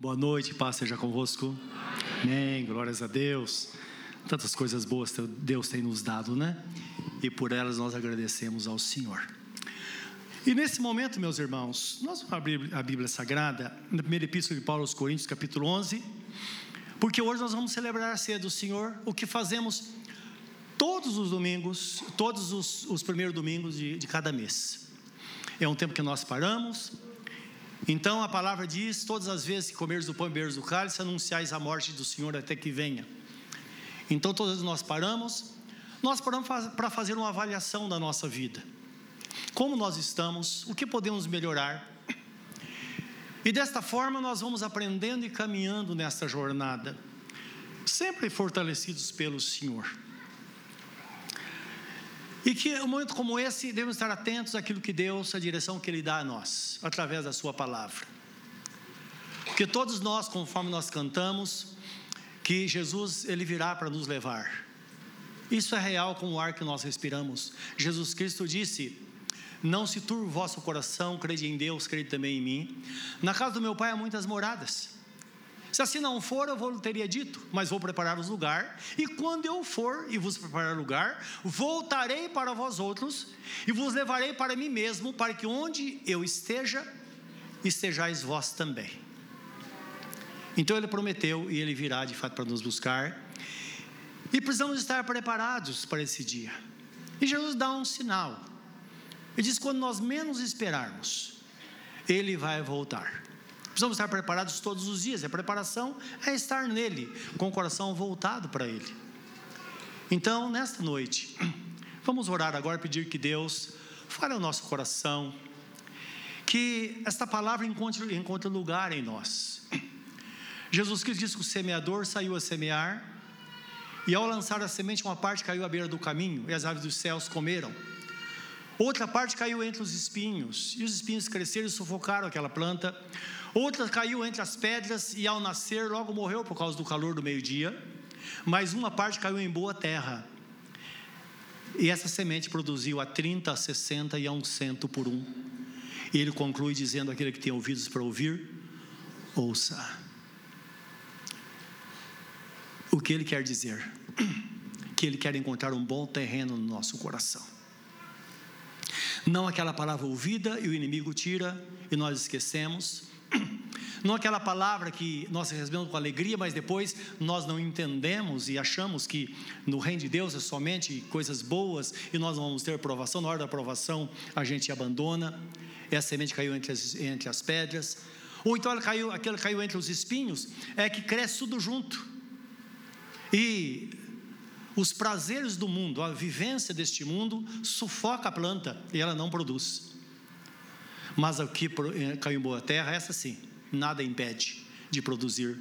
Boa noite, paz seja convosco. Amém, glórias a Deus. Tantas coisas boas Deus tem nos dado, né? E por elas nós agradecemos ao Senhor. E nesse momento, meus irmãos, nós vamos abrir a Bíblia Sagrada, na primeira epístola de Paulo aos Coríntios, capítulo 11, porque hoje nós vamos celebrar a ceia do Senhor, o que fazemos todos os domingos, todos os, os primeiros domingos de, de cada mês. É um tempo que nós paramos, então a palavra diz: todas as vezes que comeres do pão e beberes do cálice, anunciais a morte do Senhor até que venha. Então todos nós paramos, nós paramos para fazer uma avaliação da nossa vida. Como nós estamos, o que podemos melhorar. E desta forma nós vamos aprendendo e caminhando nesta jornada, sempre fortalecidos pelo Senhor. E que um momento como esse devemos estar atentos àquilo que Deus, a direção que Ele dá a nós, através da Sua palavra. Porque todos nós, conforme nós cantamos, que Jesus Ele virá para nos levar. Isso é real com o ar que nós respiramos. Jesus Cristo disse: Não se turbe o vosso coração, crede em Deus, crede também em mim. Na casa do meu Pai há muitas moradas. Se assim não for, eu vou teria dito, mas vou preparar-vos lugar, e quando eu for e vos preparar lugar, voltarei para vós outros e vos levarei para mim mesmo, para que onde eu esteja, estejais vós também. Então ele prometeu e ele virá de fato para nos buscar. E precisamos estar preparados para esse dia. E Jesus dá um sinal. Ele diz: quando nós menos esperarmos, ele vai voltar. Precisamos estar preparados todos os dias. A preparação é estar nele, com o coração voltado para ele. Então, nesta noite, vamos orar agora pedir que Deus fale ao nosso coração, que esta palavra encontre, encontre lugar em nós. Jesus Cristo disse que o semeador saiu a semear, e ao lançar a semente, uma parte caiu à beira do caminho, e as aves dos céus comeram. Outra parte caiu entre os espinhos, e os espinhos cresceram e sufocaram aquela planta. Outra caiu entre as pedras e ao nascer logo morreu por causa do calor do meio-dia. Mas uma parte caiu em boa terra. E essa semente produziu a 30, a 60 e a um cento por um. E ele conclui dizendo: aquele que tem ouvidos para ouvir, ouça. O que ele quer dizer? Que ele quer encontrar um bom terreno no nosso coração. Não aquela palavra ouvida e o inimigo tira e nós esquecemos não aquela palavra que nós recebemos com alegria, mas depois nós não entendemos e achamos que no reino de Deus é somente coisas boas e nós não vamos ter aprovação. Na hora da aprovação a gente abandona. Essa semente caiu entre as, entre as pedras. Ou então ela caiu, aquela caiu entre os espinhos, é que cresce tudo junto. E os prazeres do mundo, a vivência deste mundo, sufoca a planta e ela não produz. Mas o que caiu em boa terra, essa sim, nada impede de produzir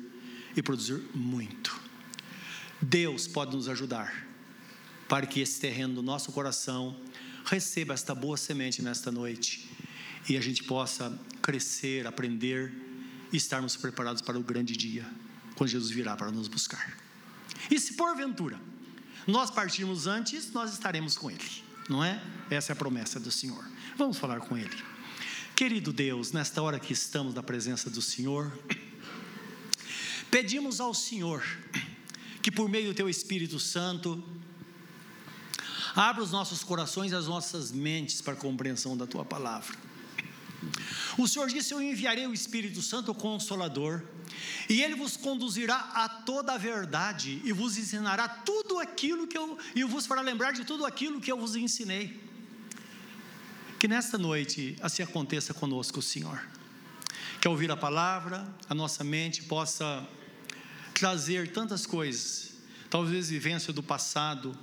e produzir muito. Deus pode nos ajudar para que esse terreno do nosso coração receba esta boa semente nesta noite e a gente possa crescer, aprender e estarmos preparados para o grande dia, quando Jesus virá para nos buscar. E se porventura nós partirmos antes, nós estaremos com Ele, não é? Essa é a promessa do Senhor. Vamos falar com Ele. Querido Deus, nesta hora que estamos na presença do Senhor, pedimos ao Senhor que por meio do Teu Espírito Santo, abra os nossos corações e as nossas mentes para a compreensão da Tua palavra. O Senhor disse: Eu enviarei o Espírito Santo, o Consolador, e ele vos conduzirá a toda a verdade e vos ensinará tudo aquilo que eu e vos fará lembrar de tudo aquilo que eu vos ensinei. Que nesta noite assim aconteça conosco, Senhor. Que ao ouvir a palavra, a nossa mente possa trazer tantas coisas, talvez vivência do passado,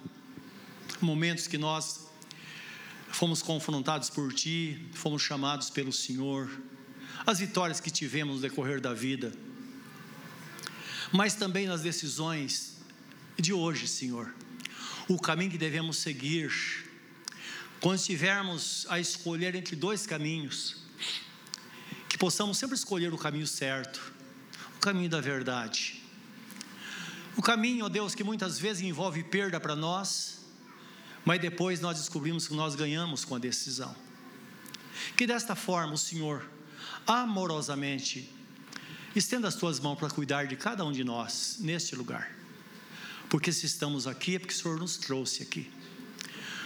momentos que nós fomos confrontados por Ti, fomos chamados pelo Senhor, as vitórias que tivemos no decorrer da vida, mas também nas decisões de hoje, Senhor, o caminho que devemos seguir quando estivermos a escolher entre dois caminhos, que possamos sempre escolher o caminho certo, o caminho da verdade. O caminho, ó Deus, que muitas vezes envolve perda para nós, mas depois nós descobrimos que nós ganhamos com a decisão. Que desta forma o Senhor, amorosamente, estenda as tuas mãos para cuidar de cada um de nós neste lugar. Porque se estamos aqui é porque o Senhor nos trouxe aqui.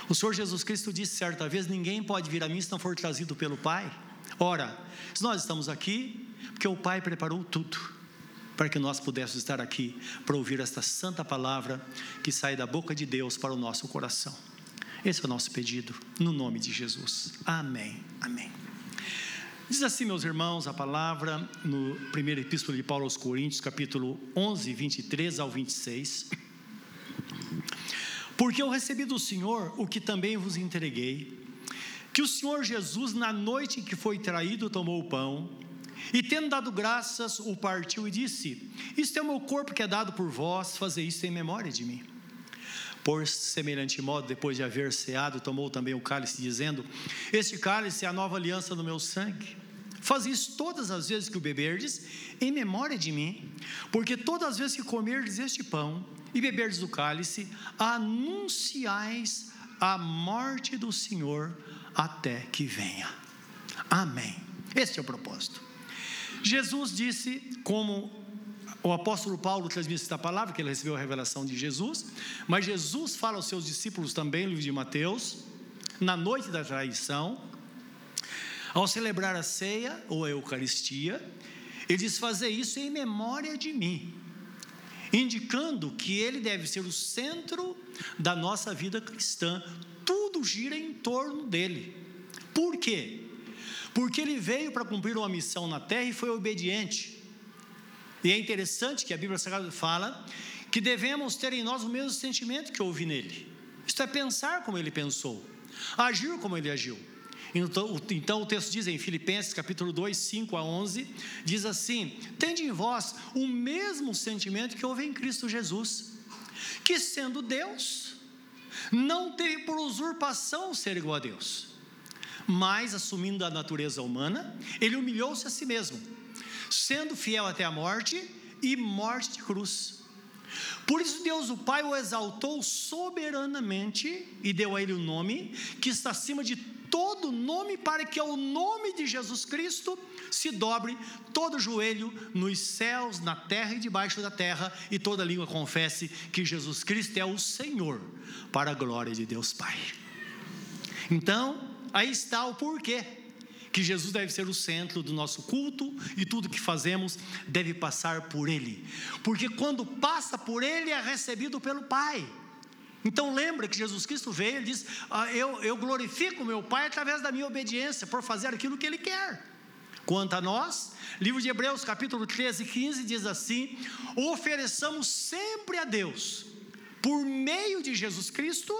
O Senhor Jesus Cristo disse certa vez: Ninguém pode vir a mim se não for trazido pelo Pai. Ora, nós estamos aqui, porque o Pai preparou tudo para que nós pudéssemos estar aqui para ouvir esta santa palavra que sai da boca de Deus para o nosso coração. Esse é o nosso pedido, no nome de Jesus. Amém. Amém. Diz assim, meus irmãos, a palavra no primeiro epístola de Paulo aos Coríntios, capítulo 11, 23 ao 26. Porque eu recebi do Senhor o que também vos entreguei, que o Senhor Jesus, na noite em que foi traído, tomou o pão, e tendo dado graças, o partiu e disse: Isto é o meu corpo que é dado por vós, fazer isto em memória de mim. Por semelhante modo, depois de haver ceado, tomou também o cálice, dizendo: Este cálice é a nova aliança no meu sangue. Faz isso todas as vezes que o beberdes, em memória de mim, porque todas as vezes que comerdes este pão e beberdes o cálice, anunciais a morte do Senhor até que venha. Amém. Este é o propósito. Jesus disse, como o apóstolo Paulo transmite esta palavra, que ele recebeu a revelação de Jesus, mas Jesus fala aos seus discípulos também, no livro de Mateus, na noite da traição, ao celebrar a ceia ou a Eucaristia, ele diz: Fazer isso em memória de mim, indicando que ele deve ser o centro da nossa vida cristã, tudo gira em torno dele. Por quê? Porque ele veio para cumprir uma missão na terra e foi obediente. E é interessante que a Bíblia Sagrada fala que devemos ter em nós o mesmo sentimento que houve nele. Isto é pensar como ele pensou, agir como ele agiu. Então, então, o texto diz em Filipenses capítulo 2, 5 a 11, diz assim: Tende em vós o mesmo sentimento que houve em Cristo Jesus, que sendo Deus, não teve por usurpação ser igual a Deus, mas assumindo a natureza humana, ele humilhou-se a si mesmo sendo fiel até a morte e morte de cruz. Por isso, Deus o Pai o exaltou soberanamente e deu a ele o nome que está acima de todo nome, para que ao nome de Jesus Cristo se dobre todo joelho nos céus, na terra e debaixo da terra, e toda língua confesse que Jesus Cristo é o Senhor, para a glória de Deus Pai. Então, aí está o porquê que Jesus deve ser o centro do nosso culto e tudo que fazemos deve passar por Ele, porque quando passa por Ele é recebido pelo Pai. Então lembra que Jesus Cristo veio, ele diz: ah, eu, eu glorifico meu Pai através da minha obediência, por fazer aquilo que Ele quer. Quanto a nós, livro de Hebreus, capítulo 13 e 15, diz assim: ofereçamos sempre a Deus, por meio de Jesus Cristo,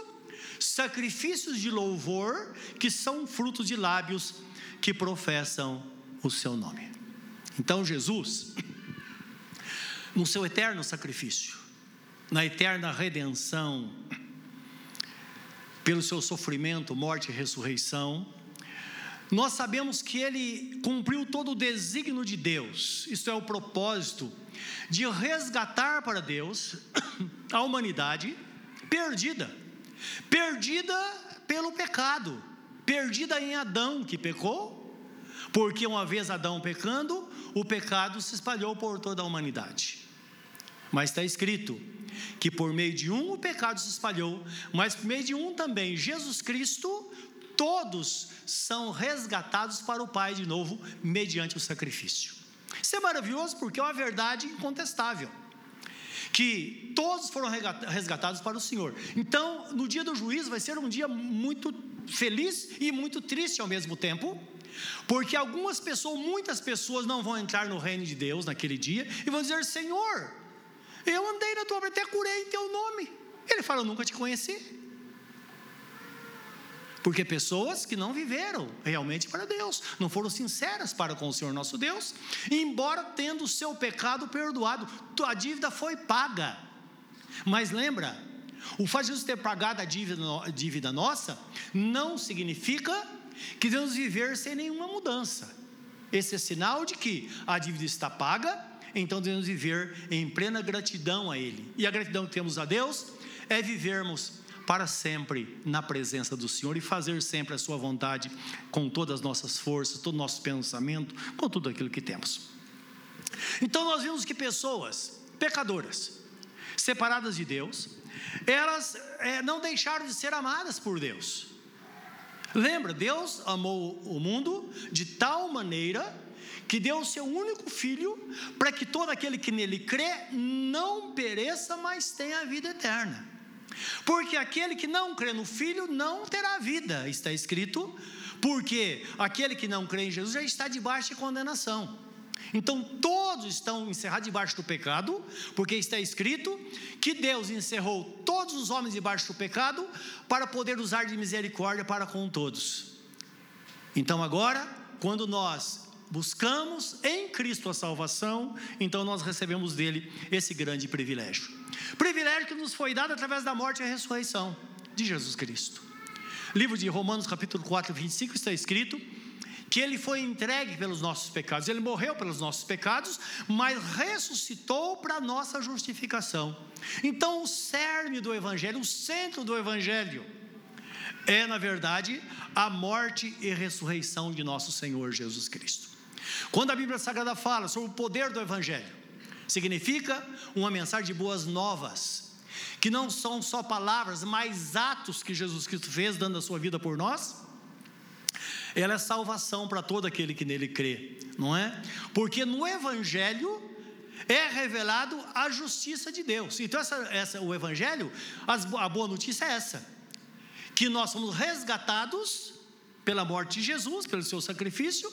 sacrifícios de louvor, que são frutos de lábios que professam o seu nome. Então, Jesus, no seu eterno sacrifício, na eterna redenção, pelo seu sofrimento, morte e ressurreição, nós sabemos que ele cumpriu todo o desígnio de Deus, isto é, o propósito de resgatar para Deus a humanidade perdida, perdida pelo pecado, perdida em Adão que pecou, porque uma vez Adão pecando, o pecado se espalhou por toda a humanidade. Mas está escrito que por meio de um o pecado se espalhou, mas por meio de um também, Jesus Cristo, todos são resgatados para o Pai de novo, mediante o sacrifício. Isso é maravilhoso porque é uma verdade incontestável. Que todos foram resgatados para o Senhor. Então, no dia do juízo, vai ser um dia muito feliz e muito triste ao mesmo tempo, porque algumas pessoas, muitas pessoas não vão entrar no reino de Deus naquele dia e vão dizer: Senhor, eu andei na tua até curei em teu nome. Ele fala: Eu nunca te conheci. Porque pessoas que não viveram realmente para Deus, não foram sinceras para com o Senhor nosso Deus, embora tendo o seu pecado perdoado, a dívida foi paga. Mas lembra, o fato de Jesus ter pagado a dívida, dívida nossa não significa que devemos viver sem nenhuma mudança. Esse é sinal de que a dívida está paga, então devemos viver em plena gratidão a Ele. E a gratidão que temos a Deus é vivermos para sempre na presença do Senhor e fazer sempre a Sua vontade com todas as nossas forças, todo o nosso pensamento, com tudo aquilo que temos. Então nós vimos que pessoas pecadoras, separadas de Deus, elas é, não deixaram de ser amadas por Deus. Lembra, Deus amou o mundo de tal maneira que deu o seu único filho para que todo aquele que nele crê não pereça, mas tenha a vida eterna. Porque aquele que não crê no filho não terá vida, está escrito, porque aquele que não crê em Jesus já está debaixo de condenação. Então todos estão encerrados debaixo do pecado, porque está escrito que Deus encerrou todos os homens debaixo do pecado para poder usar de misericórdia para com todos. Então agora, quando nós buscamos em Cristo a salvação, então nós recebemos dele esse grande privilégio. Privilégio que nos foi dado através da morte e ressurreição de Jesus Cristo. Livro de Romanos, capítulo 4, 25, está escrito que ele foi entregue pelos nossos pecados, ele morreu pelos nossos pecados, mas ressuscitou para a nossa justificação. Então, o cerne do Evangelho, o centro do Evangelho, é, na verdade, a morte e ressurreição de nosso Senhor Jesus Cristo. Quando a Bíblia Sagrada fala sobre o poder do Evangelho, significa uma mensagem de boas novas, que não são só palavras, mas atos que Jesus Cristo fez, dando a sua vida por nós ela é salvação para todo aquele que nele crê, não é? Porque no Evangelho é revelado a justiça de Deus. Então, essa, essa, o Evangelho, a boa notícia é essa: que nós somos resgatados pela morte de Jesus, pelo seu sacrifício,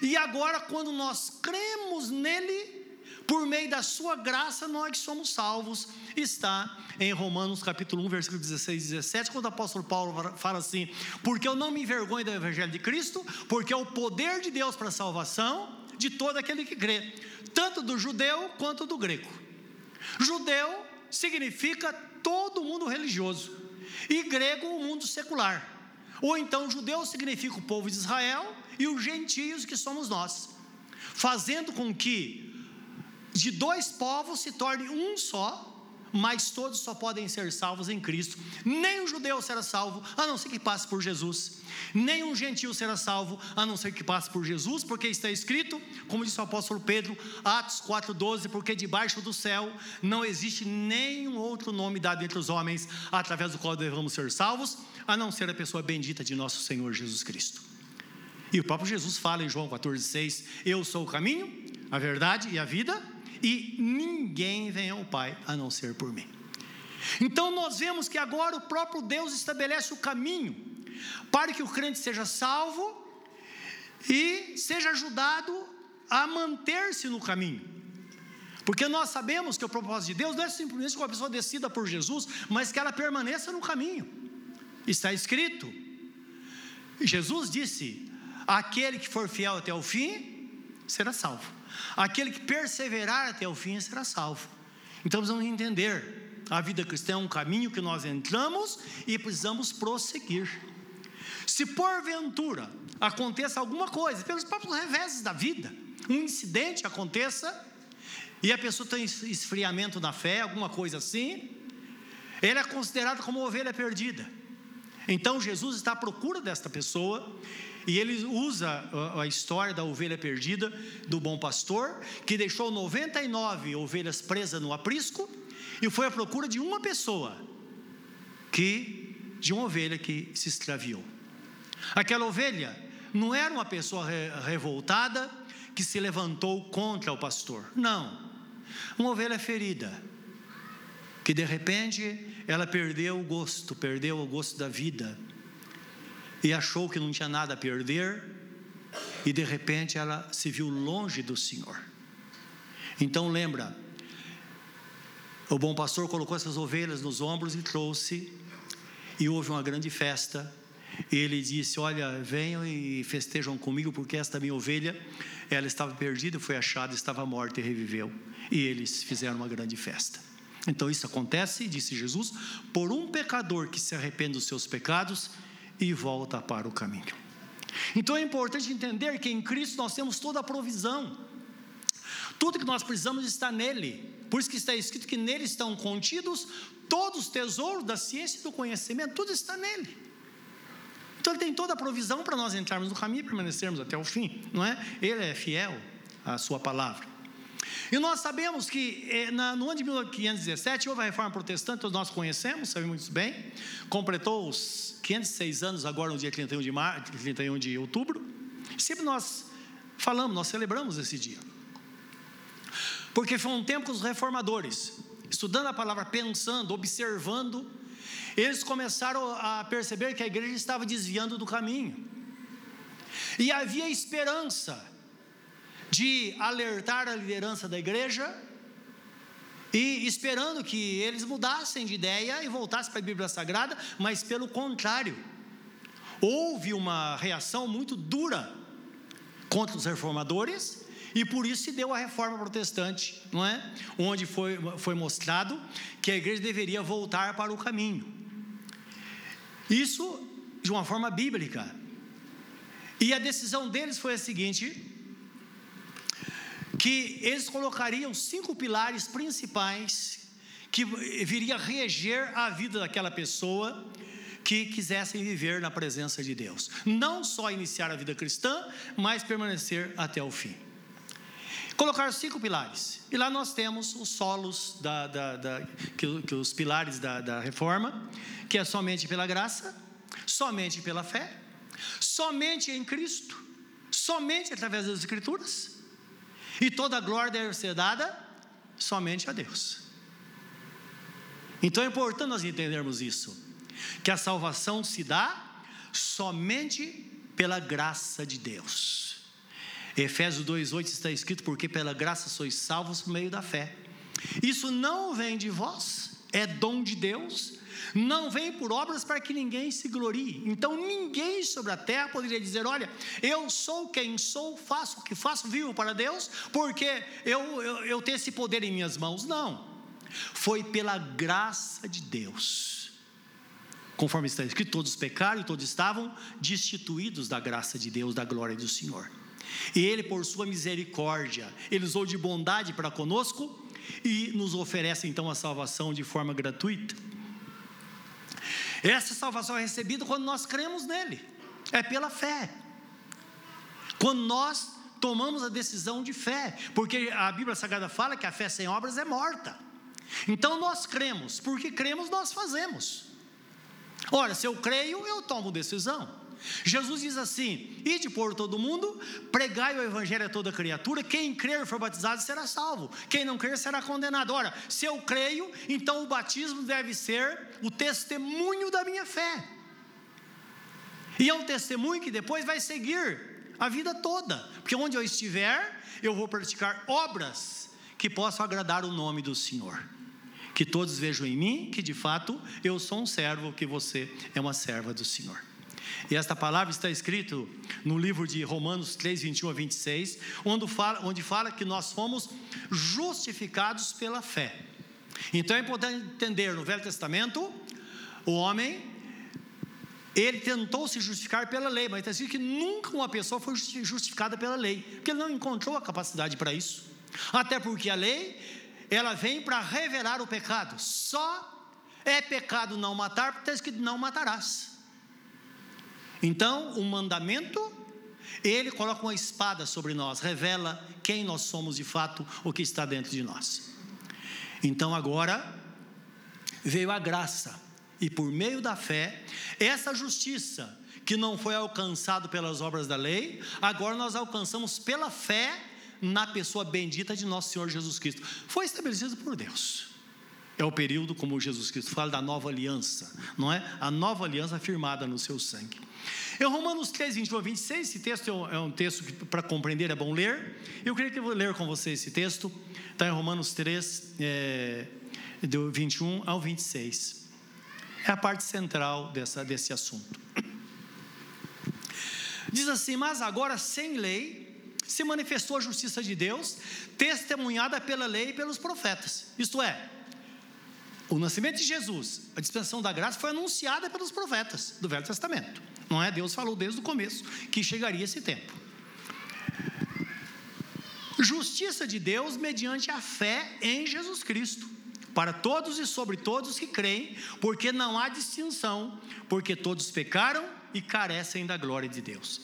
e agora, quando nós cremos nele, por meio da sua graça nós somos salvos, está em Romanos capítulo 1, versículo 16 e 17, quando o apóstolo Paulo fala assim: Porque eu não me envergonho do evangelho de Cristo, porque é o poder de Deus para a salvação de todo aquele que crê, tanto do judeu quanto do grego. Judeu significa todo mundo religioso, e grego o mundo secular. Ou então judeu significa o povo de Israel e os gentios que somos nós, fazendo com que de dois povos se torne um só, mas todos só podem ser salvos em Cristo. Nem um judeu será salvo, a não ser que passe por Jesus. Nem um gentil será salvo, a não ser que passe por Jesus, porque está escrito, como disse o apóstolo Pedro, Atos 4,12: porque debaixo do céu não existe nenhum outro nome dado entre os homens, através do qual devemos ser salvos, a não ser a pessoa bendita de nosso Senhor Jesus Cristo. E o próprio Jesus fala em João 14,6: Eu sou o caminho, a verdade e a vida e ninguém vem ao Pai a não ser por mim. Então nós vemos que agora o próprio Deus estabelece o caminho para que o crente seja salvo e seja ajudado a manter-se no caminho. Porque nós sabemos que o propósito de Deus não é simplesmente que uma pessoa decida por Jesus, mas que ela permaneça no caminho. Está escrito. Jesus disse: aquele que for fiel até o fim será salvo. Aquele que perseverar até o fim será salvo. Então precisamos entender: a vida cristã é um caminho que nós entramos e precisamos prosseguir. Se porventura aconteça alguma coisa, pelos próprios reveses da vida, um incidente aconteça e a pessoa tem esfriamento na fé, alguma coisa assim, ele é considerado como ovelha perdida. Então Jesus está à procura desta pessoa e ele usa a história da ovelha perdida do bom pastor, que deixou 99 ovelhas presas no aprisco e foi à procura de uma pessoa que de uma ovelha que se extraviou. Aquela ovelha não era uma pessoa revoltada que se levantou contra o pastor. Não. Uma ovelha ferida, que de repente ela perdeu o gosto, perdeu o gosto da vida e achou que não tinha nada a perder, e de repente ela se viu longe do Senhor. Então lembra, o bom pastor colocou essas ovelhas nos ombros e trouxe, e houve uma grande festa. E ele disse: Olha, venham e festejam comigo, porque esta minha ovelha, ela estava perdida, foi achada, estava morta e reviveu. E eles fizeram uma grande festa. Então isso acontece, disse Jesus, por um pecador que se arrepende dos seus pecados e volta para o caminho. Então é importante entender que em Cristo nós temos toda a provisão. Tudo que nós precisamos está nele. Por isso que está escrito que nele estão contidos todos os tesouros da ciência e do conhecimento, tudo está nele. Então ele tem toda a provisão para nós entrarmos no caminho e permanecermos até o fim, não é? Ele é fiel à sua palavra. E nós sabemos que eh, no ano de 1517 houve a reforma protestante, todos nós conhecemos, sabemos muito bem, completou os 506 anos agora no dia 31 de, mar, 31 de outubro. Sempre nós falamos, nós celebramos esse dia. Porque foi um tempo que os reformadores, estudando a palavra, pensando, observando, eles começaram a perceber que a igreja estava desviando do caminho. E havia esperança de alertar a liderança da igreja e esperando que eles mudassem de ideia e voltassem para a Bíblia Sagrada, mas pelo contrário, houve uma reação muito dura contra os reformadores e por isso se deu a reforma protestante, não é? Onde foi, foi mostrado que a igreja deveria voltar para o caminho. Isso de uma forma bíblica. E a decisão deles foi a seguinte: que eles colocariam cinco pilares principais que viria reger a vida daquela pessoa que quisessem viver na presença de Deus. Não só iniciar a vida cristã, mas permanecer até o fim. Colocaram cinco pilares. E lá nós temos os solos, da, da, da que, que, os pilares da, da reforma, que é somente pela graça, somente pela fé, somente em Cristo, somente através das Escrituras e toda glória deve ser dada somente a Deus. Então é importante nós entendermos isso, que a salvação se dá somente pela graça de Deus. Efésios 2:8 está escrito porque pela graça sois salvos por meio da fé. Isso não vem de vós, é dom de Deus, não vem por obras para que ninguém se glorie. Então ninguém sobre a terra poderia dizer: Olha, eu sou quem sou, faço o que faço, vivo para Deus, porque eu, eu, eu tenho esse poder em minhas mãos. Não. Foi pela graça de Deus. Conforme está escrito, todos pecaram e todos estavam destituídos da graça de Deus, da glória do Senhor. E Ele, por sua misericórdia, Ele usou de bondade para conosco e nos oferece então a salvação de forma gratuita. Essa salvação é recebida quando nós cremos nele, é pela fé. Quando nós tomamos a decisão de fé, porque a Bíblia Sagrada fala que a fé sem obras é morta. Então nós cremos, porque cremos nós fazemos. Ora, se eu creio, eu tomo decisão. Jesus diz assim: Ide por todo mundo, pregai o evangelho a toda criatura, quem crer e for batizado será salvo, quem não crer será condenado. Ora, se eu creio, então o batismo deve ser o testemunho da minha fé. E é um testemunho que depois vai seguir a vida toda, porque onde eu estiver, eu vou praticar obras que possam agradar o nome do Senhor. Que todos vejam em mim que de fato eu sou um servo, que você é uma serva do Senhor. E esta palavra está escrito no livro de Romanos 3, 21 a 26, onde fala, onde fala que nós fomos justificados pela fé. Então é importante entender no Velho Testamento, o homem, ele tentou se justificar pela lei, mas está escrito que nunca uma pessoa foi justificada pela lei, porque ele não encontrou a capacidade para isso. Até porque a lei, ela vem para revelar o pecado. Só é pecado não matar, porque está escrito não matarás. Então, o mandamento, ele coloca uma espada sobre nós, revela quem nós somos de fato, o que está dentro de nós. Então, agora, veio a graça, e por meio da fé, essa justiça que não foi alcançado pelas obras da lei, agora nós alcançamos pela fé na pessoa bendita de nosso Senhor Jesus Cristo. Foi estabelecido por Deus. É o período, como Jesus Cristo fala, da nova aliança, não é? A nova aliança firmada no seu sangue. Em Romanos 3, 21 a 26, esse texto é um, é texto que para compreender é bom ler. Eu queria que eu vou ler com você esse texto. Está em Romanos 3, é, do 21 ao 26. É a parte central dessa, desse assunto. Diz assim: Mas agora, sem lei, se manifestou a justiça de Deus, testemunhada pela lei e pelos profetas. Isto é, o nascimento de Jesus, a dispensação da graça, foi anunciada pelos profetas do Velho Testamento. Não é? Deus falou desde o começo que chegaria esse tempo. Justiça de Deus mediante a fé em Jesus Cristo, para todos e sobre todos que creem, porque não há distinção, porque todos pecaram e carecem da glória de Deus.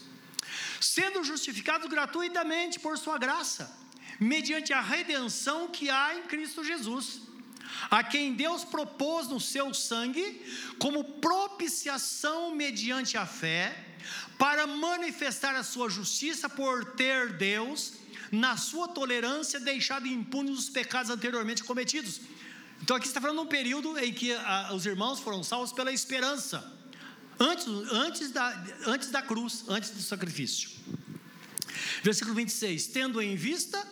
Sendo justificados gratuitamente por sua graça, mediante a redenção que há em Cristo Jesus, a quem Deus propôs no seu sangue como propiciação mediante a fé, para manifestar a sua justiça por ter Deus, na sua tolerância, deixado impunes os pecados anteriormente cometidos. Então aqui está falando de um período em que a, os irmãos foram salvos pela esperança, antes, antes, da, antes da cruz, antes do sacrifício. Versículo 26: Tendo em vista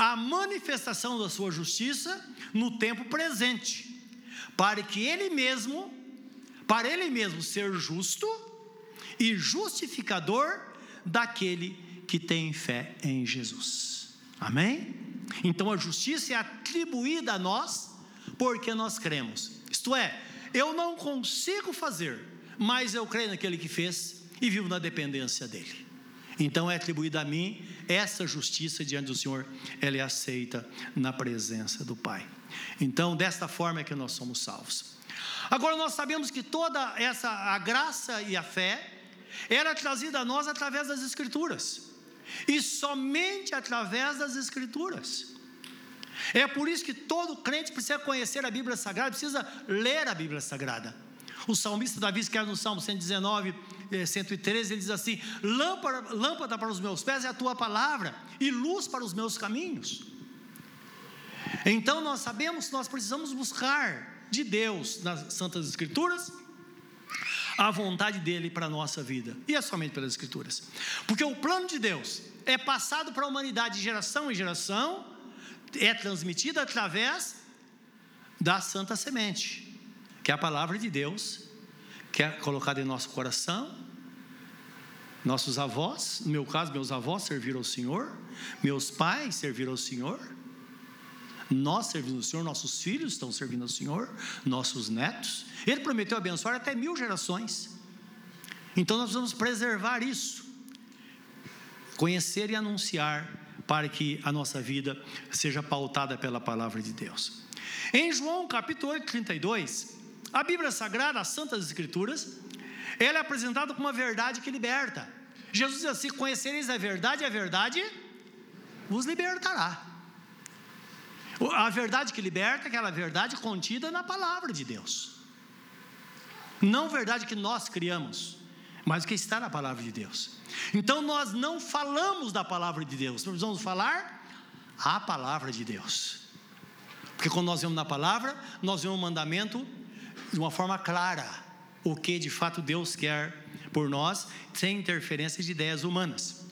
a manifestação da sua justiça no tempo presente, para que ele mesmo, para ele mesmo ser justo e justificador daquele que tem fé em Jesus. Amém? Então a justiça é atribuída a nós porque nós cremos. Isto é, eu não consigo fazer, mas eu creio naquele que fez e vivo na dependência dele. Então é atribuída a mim essa justiça diante do Senhor, ela é aceita na presença do Pai. Então, desta forma é que nós somos salvos. Agora nós sabemos que toda essa a graça e a fé era trazida a nós através das escrituras. E somente através das escrituras. É por isso que todo crente precisa conhecer a Bíblia Sagrada, precisa ler a Bíblia Sagrada. O salmista Davi, era no Salmo 119, 113, ele diz assim: lâmpada, lâmpada para os meus pés é a tua palavra, e luz para os meus caminhos. Então nós sabemos que nós precisamos buscar de Deus nas Santas Escrituras a vontade dele para a nossa vida, e é somente pelas Escrituras, porque o plano de Deus é passado para a humanidade de geração em geração, é transmitido através da Santa Semente, que é a palavra de Deus, que é em nosso coração. Nossos avós, no meu caso, meus avós serviram ao Senhor, meus pais serviram ao Senhor, nós servimos ao Senhor, nossos filhos estão servindo ao Senhor, nossos netos. Ele prometeu abençoar até mil gerações. Então nós precisamos preservar isso, conhecer e anunciar para que a nossa vida seja pautada pela palavra de Deus. Em João capítulo 8, 32, a Bíblia Sagrada, as Santas Escrituras, ela é apresentada como uma verdade que liberta. Jesus diz assim: Conhecereis a verdade, a verdade vos libertará. A verdade que liberta é aquela verdade contida na palavra de Deus. Não verdade que nós criamos, mas que está na palavra de Deus. Então nós não falamos da palavra de Deus, nós precisamos falar a palavra de Deus. Porque quando nós vemos na palavra, nós vemos o mandamento de uma forma clara, o que de fato Deus quer por nós, sem interferência de ideias humanas.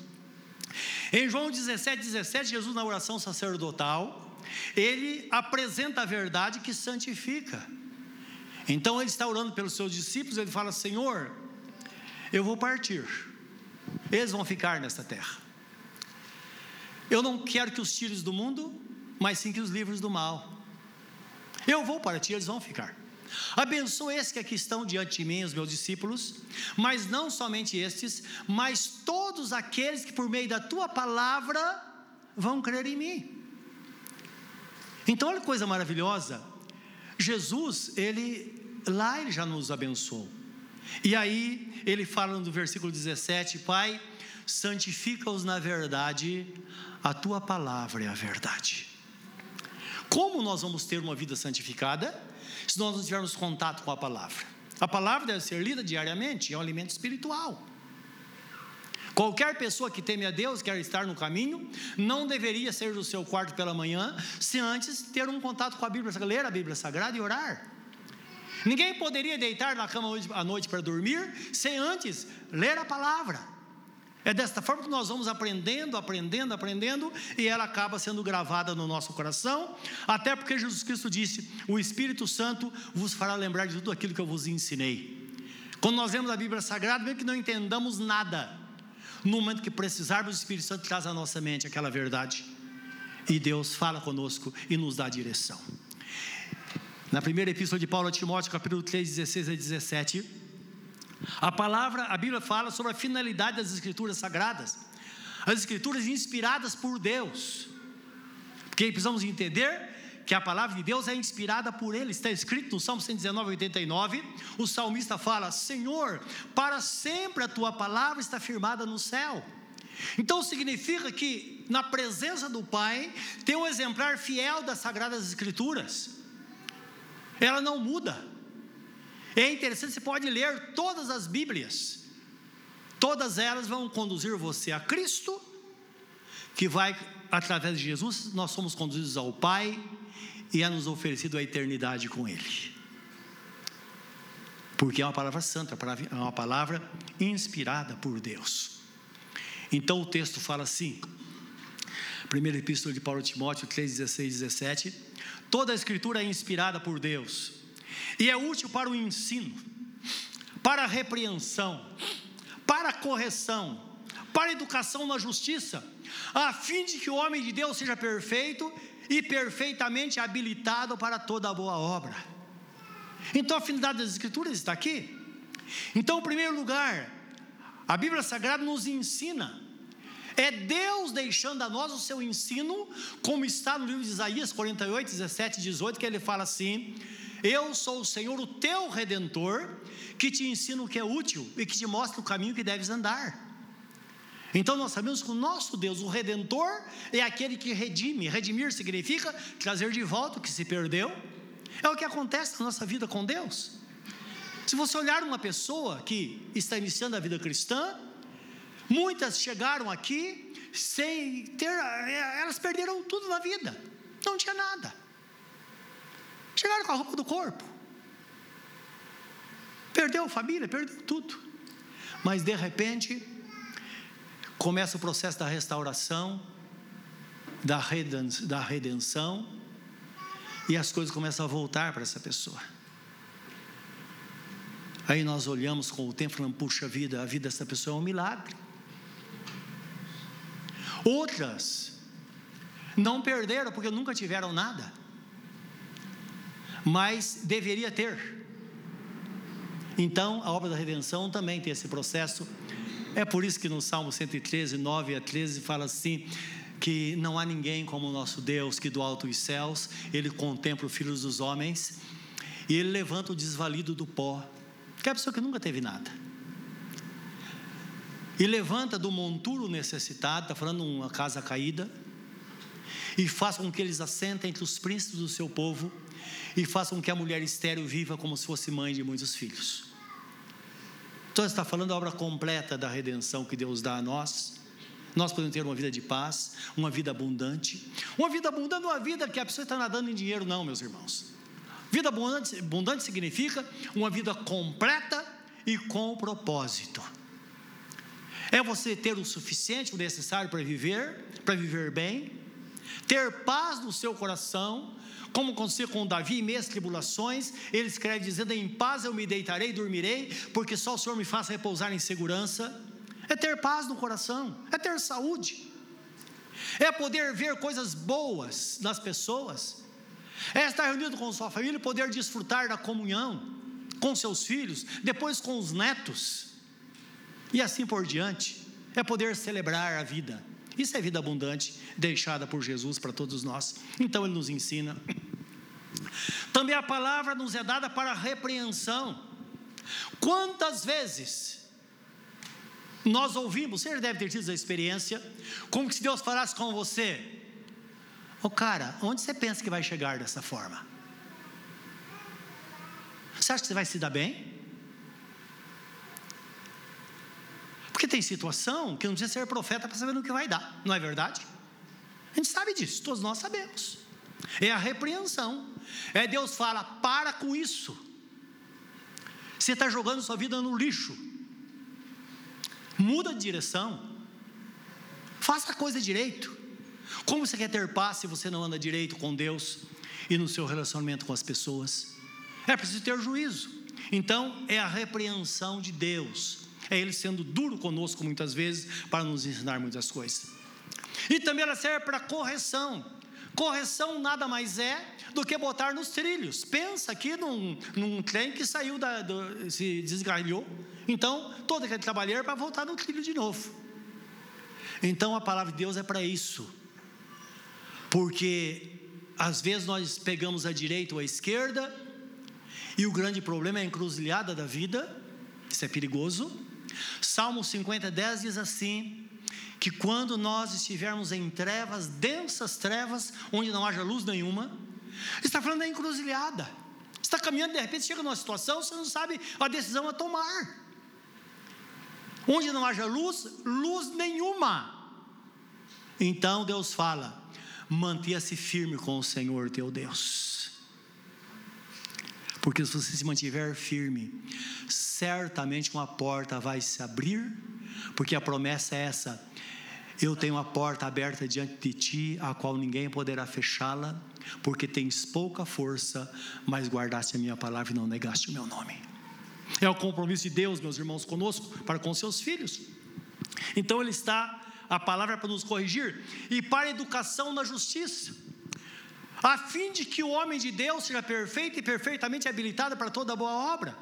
Em João 17, 17, Jesus na oração sacerdotal, ele apresenta a verdade que santifica. Então ele está orando pelos seus discípulos, ele fala: Senhor, eu vou partir, eles vão ficar nesta terra. Eu não quero que os tires do mundo, mas sim que os livros do mal. Eu vou para ti, eles vão ficar. Abençoa esses que aqui estão diante de mim, os meus discípulos, mas não somente estes, mas todos aqueles que por meio da tua palavra vão crer em mim. Então, olha que coisa maravilhosa. Jesus, ele lá ele já nos abençoou. E aí ele fala no versículo 17: Pai, santifica-os na verdade, a tua palavra é a verdade. Como nós vamos ter uma vida santificada se nós não tivermos contato com a palavra? A palavra deve ser lida diariamente, é um alimento espiritual. Qualquer pessoa que teme a Deus, quer estar no caminho, não deveria sair do seu quarto pela manhã, se antes ter um contato com a Bíblia, ler a Bíblia Sagrada e orar. Ninguém poderia deitar na cama à noite para dormir, sem antes ler a palavra. É desta forma que nós vamos aprendendo, aprendendo, aprendendo, e ela acaba sendo gravada no nosso coração, até porque Jesus Cristo disse: O Espírito Santo vos fará lembrar de tudo aquilo que eu vos ensinei. Quando nós lemos a Bíblia Sagrada, mesmo que não entendamos nada, no momento que precisarmos, o Espírito Santo traz à nossa mente aquela verdade. E Deus fala conosco e nos dá direção. Na primeira epístola de Paulo a Timóteo, capítulo 3, 16 a 17, a palavra, a Bíblia fala sobre a finalidade das Escrituras sagradas. As Escrituras inspiradas por Deus. Porque precisamos entender que a palavra de Deus é inspirada por Ele, está escrito no Salmo 119, 89. O salmista fala: Senhor, para sempre a tua palavra está firmada no céu, Então significa que na presença do Pai tem um exemplar fiel das Sagradas Escrituras. Ela não muda. É interessante, você pode ler todas as Bíblias. Todas elas vão conduzir você a Cristo, que vai através de Jesus, nós somos conduzidos ao Pai e é nos oferecido a eternidade com Ele. Porque é uma palavra santa, é uma palavra inspirada por Deus. Então o texto fala assim, primeira epístola de Paulo a Timóteo 3, 16 17: toda a escritura é inspirada por Deus e é útil para o ensino, para a repreensão, para a correção, para a educação na justiça, a fim de que o homem de Deus seja perfeito e perfeitamente habilitado para toda boa obra. Então a afinidade das Escrituras está aqui. Então, em primeiro lugar, a Bíblia Sagrada nos ensina. É Deus deixando a nós o seu ensino, como está no livro de Isaías 48, 17 e 18, que ele fala assim: Eu sou o Senhor, o teu redentor, que te ensina o que é útil e que te mostra o caminho que deves andar. Então nós sabemos que o nosso Deus, o Redentor, é aquele que redime. Redimir significa trazer de volta o que se perdeu. É o que acontece na nossa vida com Deus. Se você olhar uma pessoa que está iniciando a vida cristã, muitas chegaram aqui sem ter, elas perderam tudo na vida, não tinha nada. Chegaram com a roupa do corpo, perdeu a família, perdeu tudo, mas de repente começa o processo da restauração, da redenção, e as coisas começam a voltar para essa pessoa. Aí nós olhamos com o tempo e falamos: puxa vida, a vida dessa pessoa é um milagre. Outras não perderam porque nunca tiveram nada, mas deveria ter. Então, a obra da redenção também tem esse processo é por isso que no Salmo 113, 9 a 13, fala assim: que não há ninguém como o nosso Deus, que do alto dos céus ele contempla os filhos dos homens e ele levanta o desvalido do pó, que é a pessoa que nunca teve nada. E levanta do monturo necessitado, está falando uma casa caída, e faz com que eles assentem entre os príncipes do seu povo, e faça com que a mulher estéril viva como se fosse mãe de muitos filhos. Então está falando da obra completa da redenção que Deus dá a nós. Nós podemos ter uma vida de paz, uma vida abundante. Uma vida abundante não é uma vida que a pessoa está nadando em dinheiro, não, meus irmãos. Vida abundante, abundante significa uma vida completa e com propósito. É você ter o suficiente, o necessário para viver, para viver bem, ter paz no seu coração, como aconteceu com Davi, em meias tribulações, ele escreve dizendo: Em paz eu me deitarei e dormirei, porque só o Senhor me faça repousar em segurança. É ter paz no coração, é ter saúde, é poder ver coisas boas nas pessoas, é estar reunido com sua família, poder desfrutar da comunhão com seus filhos, depois com os netos, e assim por diante. É poder celebrar a vida. Isso é vida abundante deixada por Jesus para todos nós. Então ele nos ensina. Também a palavra nos é dada para repreensão. Quantas vezes nós ouvimos, você deve ter tido essa experiência, como se Deus falasse com você: Ô oh, cara, onde você pensa que vai chegar dessa forma? Você acha que você vai se dar bem? Porque tem situação que não precisa ser profeta para saber no que vai dar, não é verdade? A gente sabe disso, todos nós sabemos. É a repreensão. É Deus fala: para com isso. Você está jogando sua vida no lixo. Muda de direção. Faça a coisa direito. Como você quer ter paz se você não anda direito com Deus e no seu relacionamento com as pessoas? É preciso ter juízo. Então, é a repreensão de Deus é Ele sendo duro conosco muitas vezes para nos ensinar muitas coisas. E também ela serve para correção. Correção nada mais é do que botar nos trilhos. Pensa aqui num, num trem que saiu da, do, se desgalhou. Então, todo aquele trabalhar para voltar no trilho de novo. Então, a palavra de Deus é para isso. Porque às vezes nós pegamos a direita ou a esquerda, e o grande problema é a encruzilhada da vida, isso é perigoso. Salmo 50, 10 diz assim: que quando nós estivermos em trevas, densas trevas, onde não haja luz nenhuma, está falando da encruzilhada. Está caminhando, de repente chega numa situação, você não sabe a decisão a tomar. Onde não haja luz, luz nenhuma. Então Deus fala: mantenha-se firme com o Senhor teu Deus. Porque se você se mantiver firme, certamente uma porta vai se abrir, porque a promessa é essa: eu tenho a porta aberta diante de ti, a qual ninguém poderá fechá-la, porque tens pouca força, mas guardaste a minha palavra e não negaste o meu nome. É o compromisso de Deus, meus irmãos, conosco, para com seus filhos. Então ele está, a palavra é para nos corrigir, e para a educação na justiça, a fim de que o homem de Deus seja perfeito e perfeitamente habilitado para toda boa obra.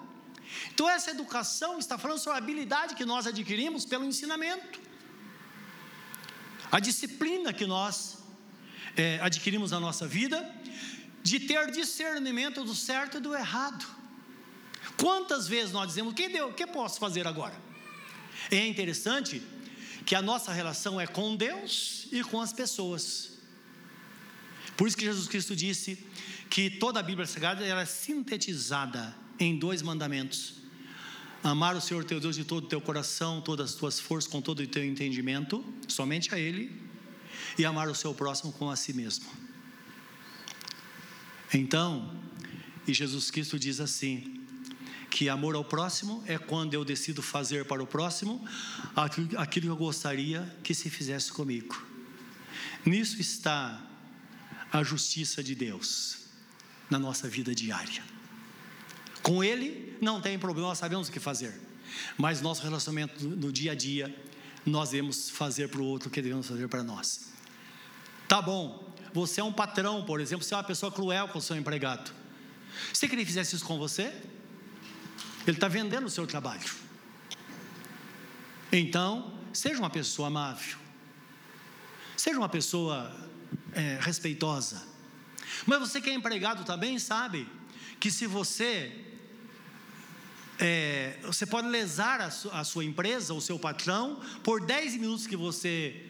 Então, essa educação está falando sobre a habilidade que nós adquirimos pelo ensinamento, a disciplina que nós é, adquirimos na nossa vida, de ter discernimento do certo e do errado. Quantas vezes nós dizemos, que deu, o que posso fazer agora? É interessante que a nossa relação é com Deus e com as pessoas. Por isso que Jesus Cristo disse que toda a Bíblia Sagrada era é sintetizada em dois mandamentos: amar o Senhor teu Deus de todo o teu coração, todas as tuas forças, com todo o teu entendimento, somente a Ele, e amar o seu próximo como a si mesmo. Então, e Jesus Cristo diz assim: que amor ao próximo é quando eu decido fazer para o próximo aquilo que eu gostaria que se fizesse comigo. Nisso está a justiça de Deus na nossa vida diária. Com Ele não tem problema, nós sabemos o que fazer, mas nosso relacionamento no dia a dia, nós devemos fazer para o outro o que devemos fazer para nós. Tá bom, você é um patrão, por exemplo, você é uma pessoa cruel com o seu empregado. Você queria que ele fizesse isso com você? Ele está vendendo o seu trabalho. Então, seja uma pessoa amável, seja uma pessoa é, respeitosa. Mas você que é empregado também sabe que se você é, você pode lesar a, su, a, sua empresa, o seu patrão, por 10 minutos que você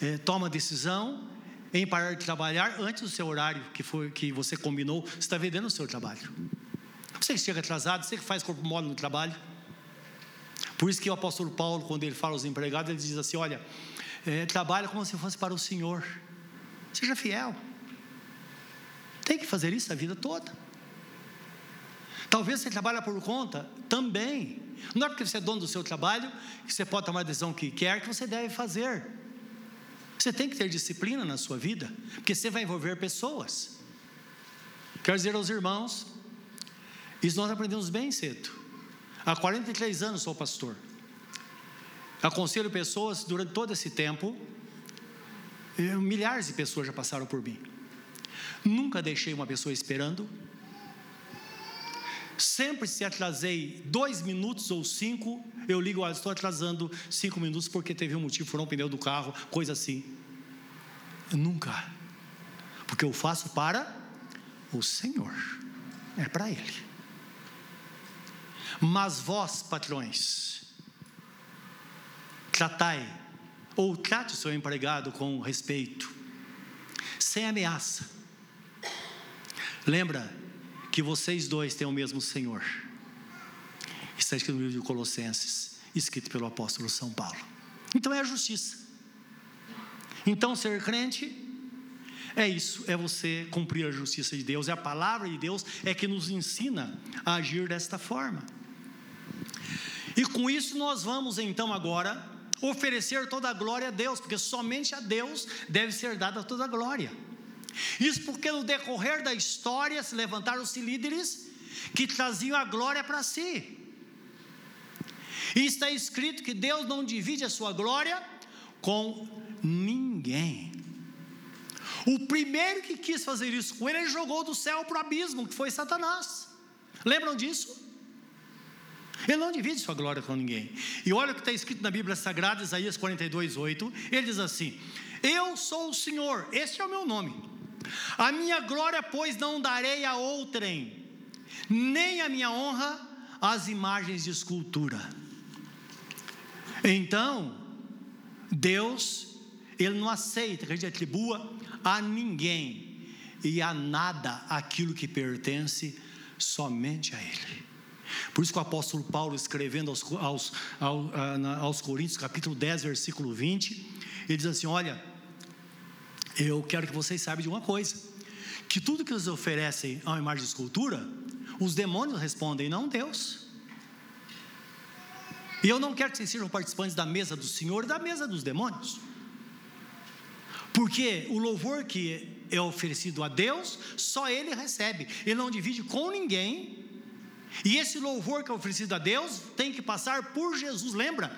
é, toma a decisão em parar de trabalhar antes do seu horário que, foi, que você combinou, você está vendendo o seu trabalho. Você que chega atrasado, você que faz corpo mole no trabalho. Por isso que o apóstolo Paulo, quando ele fala aos empregados, ele diz assim: olha, é, trabalha como se fosse para o Senhor. Seja fiel. Tem que fazer isso a vida toda. Talvez você trabalhe por conta também. Não é porque você é dono do seu trabalho que você pode tomar a decisão que quer que você deve fazer. Você tem que ter disciplina na sua vida, porque você vai envolver pessoas. Quero dizer aos irmãos, isso nós aprendemos bem cedo. Há 43 anos sou pastor. Aconselho pessoas durante todo esse tempo. Milhares de pessoas já passaram por mim. Nunca deixei uma pessoa esperando. Sempre se atrasei dois minutos ou cinco, eu ligo, olha, estou atrasando cinco minutos porque teve um motivo, furou um pneu do carro, coisa assim. Nunca. Porque eu faço para o Senhor, é para Ele. Mas vós, patrões, tratai ou trate o seu empregado com respeito, sem ameaça. Lembra que vocês dois têm o mesmo Senhor. Está escrito no livro de Colossenses, escrito pelo apóstolo São Paulo. Então é a justiça. Então ser crente é isso, é você cumprir a justiça de Deus, é a palavra de Deus é que nos ensina a agir desta forma. E com isso nós vamos então agora oferecer toda a glória a Deus, porque somente a Deus deve ser dada toda a glória. Isso porque no decorrer da história se levantaram-se líderes que traziam a glória para si. E está escrito que Deus não divide a sua glória com ninguém. O primeiro que quis fazer isso com ele, ele jogou do céu para o abismo, que foi Satanás. Lembram disso? Ele não divide sua glória com ninguém. E olha o que está escrito na Bíblia Sagrada, Isaías 42, 8. Ele diz assim: Eu sou o Senhor, este é o meu nome. A minha glória, pois, não darei a outrem, nem a minha honra às imagens de escultura. Então, Deus, Ele não aceita que a gente atribua a ninguém e a nada aquilo que pertence somente a Ele. Por isso que o apóstolo Paulo, escrevendo aos, aos, aos, aos Coríntios, capítulo 10, versículo 20, ele diz assim: Olha, eu quero que vocês saibam de uma coisa: que tudo que eles oferecem a uma imagem de escultura, os demônios respondem, não Deus. E eu não quero que vocês sejam participantes da mesa do Senhor e da mesa dos demônios. Porque o louvor que é oferecido a Deus, só Ele recebe. Ele não divide com ninguém. E esse louvor que é oferecido a Deus tem que passar por Jesus, lembra?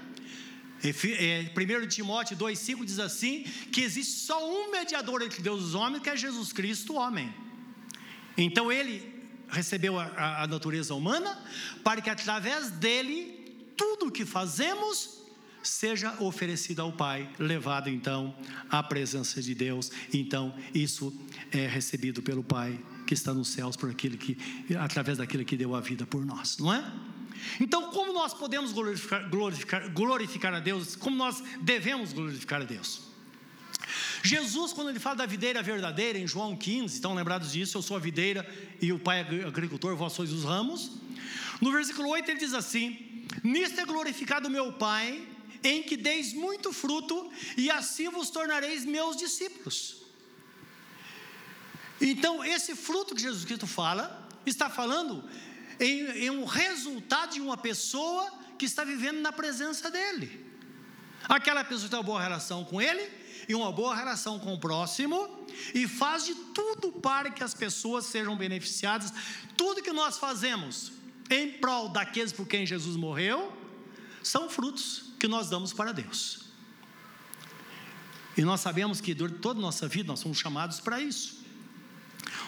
1 é, Timóteo 2,5 diz assim: que existe só um mediador entre Deus e os homens, que é Jesus Cristo, homem. Então ele recebeu a, a natureza humana, para que através dele tudo o que fazemos seja oferecido ao Pai, levado então à presença de Deus. Então, isso é recebido pelo Pai que está nos céus por aquele que através daquele que deu a vida por nós, não é? Então, como nós podemos glorificar, glorificar, glorificar a Deus? Como nós devemos glorificar a Deus? Jesus, quando ele fala da videira verdadeira, em João 15, estão lembrados disso? Eu sou a videira e o Pai é agricultor, vós sois os ramos. No versículo 8 ele diz assim: Nisto é glorificado meu Pai, em que deis muito fruto, e assim vos tornareis meus discípulos. Então, esse fruto que Jesus Cristo fala, está falando em, em um resultado de uma pessoa que está vivendo na presença dEle. Aquela pessoa tem uma boa relação com Ele, e uma boa relação com o próximo, e faz de tudo para que as pessoas sejam beneficiadas. Tudo que nós fazemos em prol daqueles por quem Jesus morreu, são frutos que nós damos para Deus. E nós sabemos que durante toda a nossa vida nós somos chamados para isso.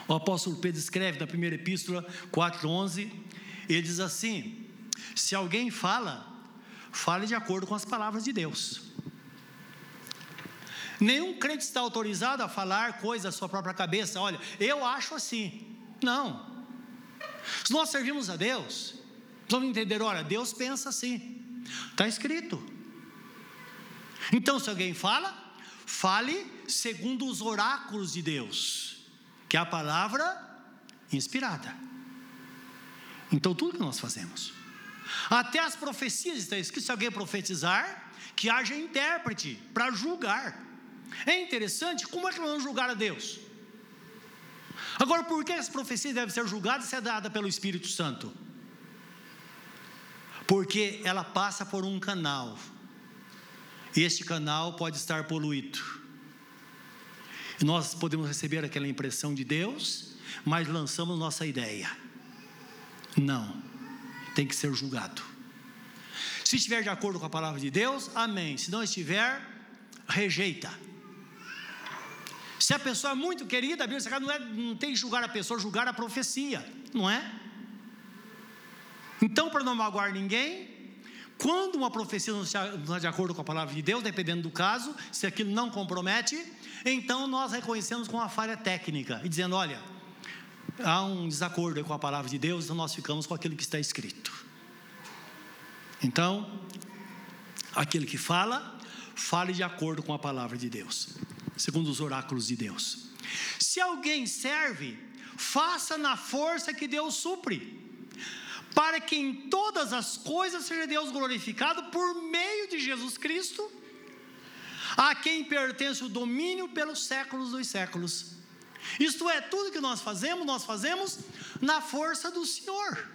O apóstolo Pedro escreve na primeira epístola 4:11, ele diz assim: Se alguém fala, fale de acordo com as palavras de Deus. Nenhum crente está autorizado a falar coisas da sua própria cabeça. Olha, eu acho assim. Não. Se nós servimos a Deus, vamos entender, olha, Deus pensa assim. Está escrito. Então, se alguém fala, fale segundo os oráculos de Deus, que é a palavra inspirada. Então, tudo que nós fazemos, até as profecias está escrito: se alguém profetizar, que haja intérprete para julgar. É interessante, como é que nós vamos julgar a Deus? Agora, por que as profecias devem ser julgadas se é dada pelo Espírito Santo? porque ela passa por um canal. E este canal pode estar poluído. Nós podemos receber aquela impressão de Deus, mas lançamos nossa ideia. Não, tem que ser julgado. Se estiver de acordo com a palavra de Deus, amém. Se não estiver, rejeita. Se a pessoa é muito querida, a Bíblia não, é, não tem que julgar a pessoa, julgar a profecia, não é? Então, para não magoar ninguém, quando uma profecia não está de acordo com a palavra de Deus, dependendo do caso, se aquilo não compromete, então nós reconhecemos com uma falha técnica e dizendo: olha, há um desacordo com a palavra de Deus, então nós ficamos com aquilo que está escrito. Então, aquele que fala, fale de acordo com a palavra de Deus, segundo os oráculos de Deus. Se alguém serve, faça na força que Deus supre para que em todas as coisas seja Deus glorificado por meio de Jesus Cristo, a quem pertence o domínio pelos séculos dos séculos. Isto é, tudo que nós fazemos, nós fazemos na força do Senhor.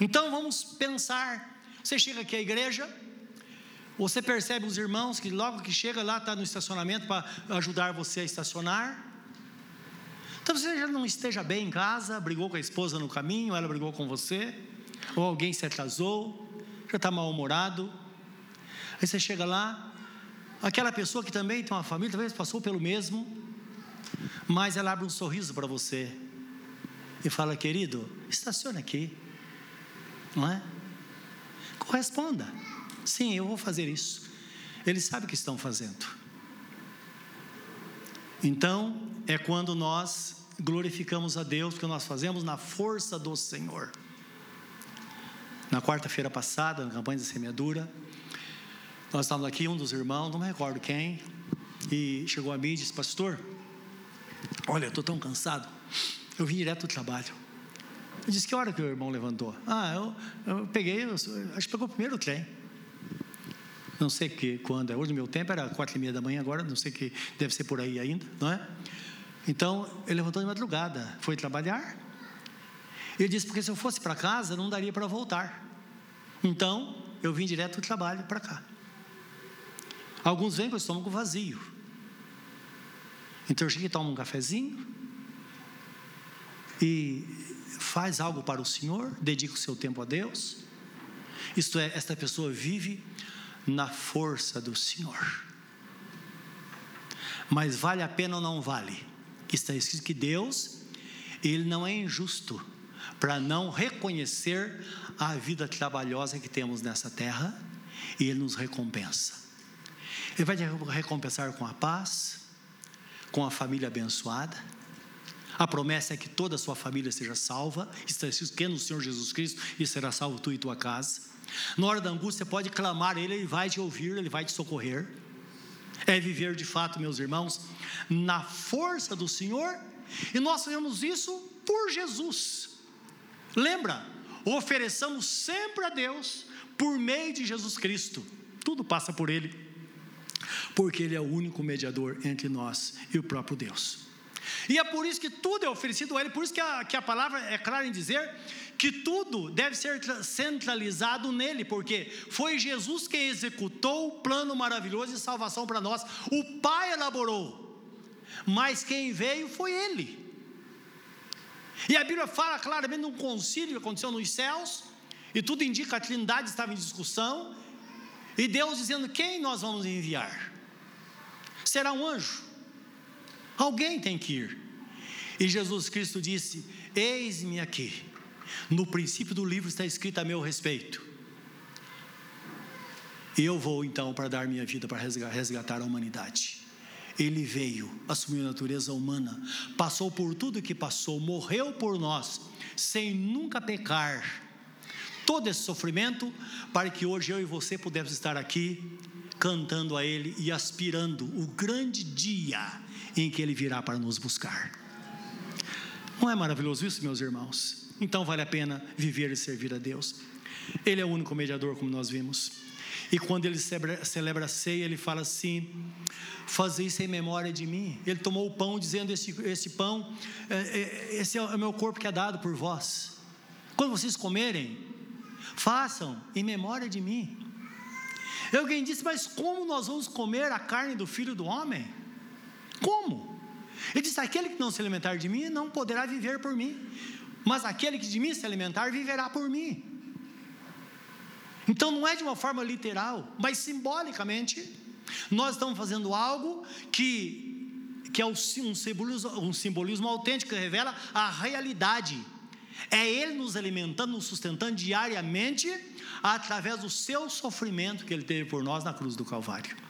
Então vamos pensar. Você chega aqui à igreja, você percebe os irmãos que logo que chega lá está no estacionamento para ajudar você a estacionar. Talvez você já não esteja bem em casa, brigou com a esposa no caminho, ela brigou com você, ou alguém se atrasou, já está mal-humorado. Aí você chega lá, aquela pessoa que também tem uma família, talvez passou pelo mesmo, mas ela abre um sorriso para você e fala: querido, estaciona aqui, não é? Corresponda. Sim, eu vou fazer isso. Eles sabem o que estão fazendo. Então, é quando nós glorificamos a Deus, porque nós fazemos na força do Senhor. Na quarta-feira passada, na campanha de semeadura, Nós estávamos aqui, um dos irmãos, não me recordo quem, e chegou a mim e disse: Pastor, olha, estou tão cansado, eu vim direto do trabalho. Eu disse: Que hora que o irmão levantou? Ah, eu, eu peguei, eu, acho que pegou o primeiro trem. Não sei que quando é. Hoje meu tempo era quatro e meia da manhã, agora não sei que deve ser por aí ainda, não é? Então ele levantou de madrugada, foi trabalhar. Ele disse porque se eu fosse para casa não daria para voltar. Então eu vim direto do trabalho para cá. Alguns vêm com o estômago vazio. Então eu cheguei, toma um cafezinho e faz algo para o Senhor, dedica o seu tempo a Deus. Isto é, esta pessoa vive na força do Senhor. Mas vale a pena ou não vale? Está escrito que Deus, Ele não é injusto para não reconhecer a vida trabalhosa que temos nessa terra e Ele nos recompensa. Ele vai te recompensar com a paz, com a família abençoada. A promessa é que toda a sua família seja salva. Está escrito que é no Senhor Jesus Cristo e será salvo tu e tua casa. Na hora da angústia, pode clamar Ele, Ele vai te ouvir, Ele vai te socorrer. É viver de fato, meus irmãos, na força do Senhor, e nós fazemos isso por Jesus. Lembra? Ofereçamos sempre a Deus por meio de Jesus Cristo. Tudo passa por Ele, porque Ele é o único mediador entre nós e o próprio Deus. E é por isso que tudo é oferecido a Ele, por isso que a, que a palavra é clara em dizer que tudo deve ser centralizado nele, porque foi Jesus quem executou o plano maravilhoso de salvação para nós. O Pai elaborou, mas quem veio foi Ele. E a Bíblia fala claramente num concílio que aconteceu nos céus, e tudo indica que a Trindade estava em discussão, e Deus dizendo: quem nós vamos enviar? Será um anjo? Alguém tem que ir. E Jesus Cristo disse: Eis-me aqui. No princípio do livro está escrito a meu respeito. Eu vou então para dar minha vida para resgatar a humanidade. Ele veio, assumiu a natureza humana, passou por tudo que passou, morreu por nós, sem nunca pecar. Todo esse sofrimento para que hoje eu e você pudéssemos estar aqui cantando a Ele e aspirando o grande dia em que Ele virá para nos buscar. Não é maravilhoso isso, meus irmãos? Então vale a pena viver e servir a Deus. Ele é o único mediador, como nós vimos. E quando ele celebra, a ceia, ele fala assim: Fazer isso em memória de mim. Ele tomou o pão, dizendo: Esse, esse pão, é, é, esse é o meu corpo que é dado por vós. Quando vocês comerem, façam em memória de mim. E alguém disse: Mas como nós vamos comer a carne do filho do homem? Como? Ele disse: Aquele que não se alimentar de mim não poderá viver por mim, mas aquele que de mim se alimentar viverá por mim. Então não é de uma forma literal, mas simbolicamente, nós estamos fazendo algo que, que é um simbolismo, um simbolismo autêntico, que revela a realidade. É Ele nos alimentando, nos sustentando diariamente, através do seu sofrimento que Ele teve por nós na cruz do Calvário.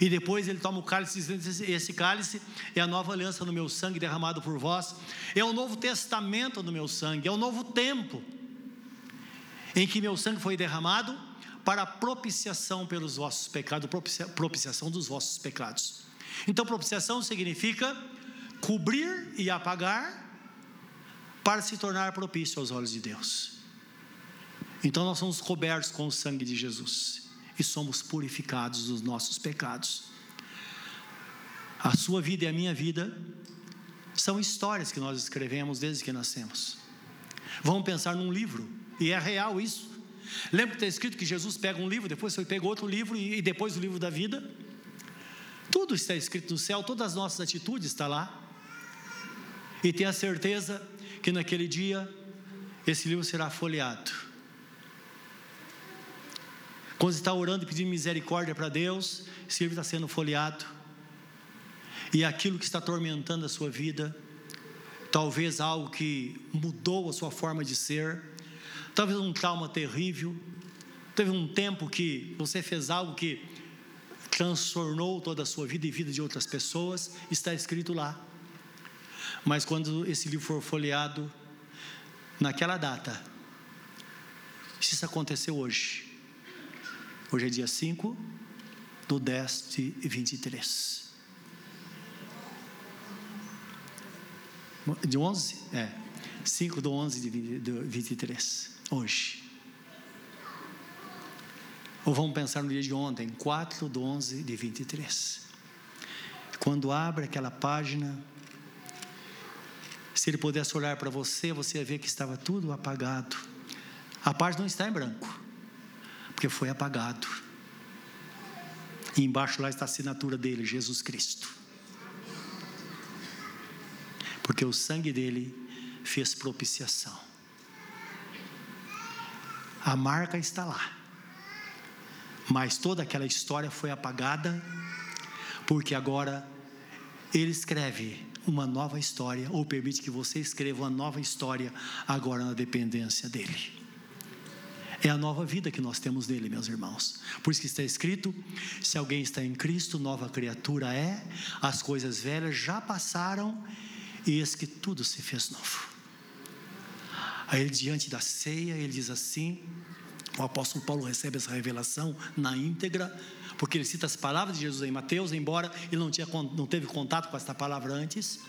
E depois ele toma o cálice, dizendo: Esse cálice é a nova aliança no meu sangue derramado por vós, é o novo testamento no meu sangue, é o novo tempo em que meu sangue foi derramado para propiciação pelos vossos pecados, propiciação dos vossos pecados. Então, propiciação significa cobrir e apagar para se tornar propício aos olhos de Deus. Então, nós somos cobertos com o sangue de Jesus e somos purificados dos nossos pecados. A sua vida e a minha vida são histórias que nós escrevemos desde que nascemos. Vamos pensar num livro, e é real isso. Lembra que está escrito que Jesus pega um livro, depois foi pega outro livro e depois o livro da vida? Tudo está escrito no céu, todas as nossas atitudes estão lá. E tenha certeza que naquele dia esse livro será folheado quando você está orando e pedindo misericórdia para Deus, esse livro está sendo folheado. E aquilo que está atormentando a sua vida, talvez algo que mudou a sua forma de ser, talvez um trauma terrível, teve um tempo que você fez algo que transtornou toda a sua vida e vida de outras pessoas, está escrito lá. Mas quando esse livro for folheado, naquela data, se isso aconteceu hoje, Hoje é dia 5 do 10 de 23. De 11? É. 5 do 11 de 23. Hoje. Ou vamos pensar no dia de ontem, 4 do 11 de 23. Quando abre aquela página, se ele pudesse olhar para você, você ia ver que estava tudo apagado. A página não está em branco, porque foi apagado. E embaixo lá está a assinatura dele, Jesus Cristo. Porque o sangue dele fez propiciação. A marca está lá. Mas toda aquela história foi apagada, porque agora ele escreve uma nova história, ou permite que você escreva uma nova história agora na dependência dele. É a nova vida que nós temos nele, meus irmãos. Por isso que está escrito: se alguém está em Cristo, nova criatura é, as coisas velhas já passaram, e eis que tudo se fez novo. Aí, diante da ceia, ele diz assim: o apóstolo Paulo recebe essa revelação na íntegra, porque ele cita as palavras de Jesus em Mateus, embora ele não, tinha, não teve contato com esta palavra antes.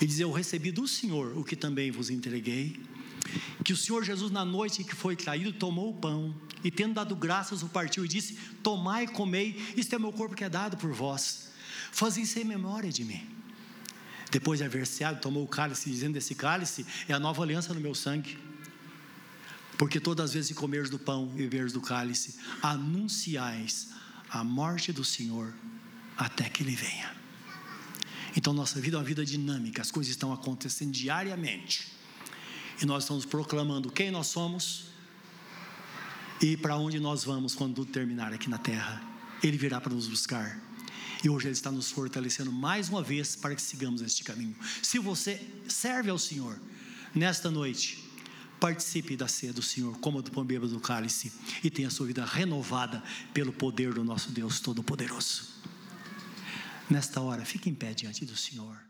Ele diz: Eu recebi do Senhor o que também vos entreguei. Que o Senhor Jesus, na noite que foi traído, tomou o pão e, tendo dado graças, o partiu e disse: Tomai e comei, isto é meu corpo que é dado por vós. Fazei isso em memória de mim. Depois de haver ceado, tomou o cálice, dizendo: Esse cálice é a nova aliança no meu sangue. Porque todas as vezes que comeres do pão e beberes do cálice, anunciais a morte do Senhor até que Ele venha. Então, nossa vida é uma vida dinâmica, as coisas estão acontecendo diariamente. E nós estamos proclamando quem nós somos e para onde nós vamos quando tudo terminar aqui na terra. Ele virá para nos buscar. E hoje Ele está nos fortalecendo mais uma vez para que sigamos este caminho. Se você serve ao Senhor nesta noite, participe da ceia do Senhor, coma do pão beba do cálice e tenha sua vida renovada pelo poder do nosso Deus Todo-Poderoso. Nesta hora, fique em pé diante do Senhor.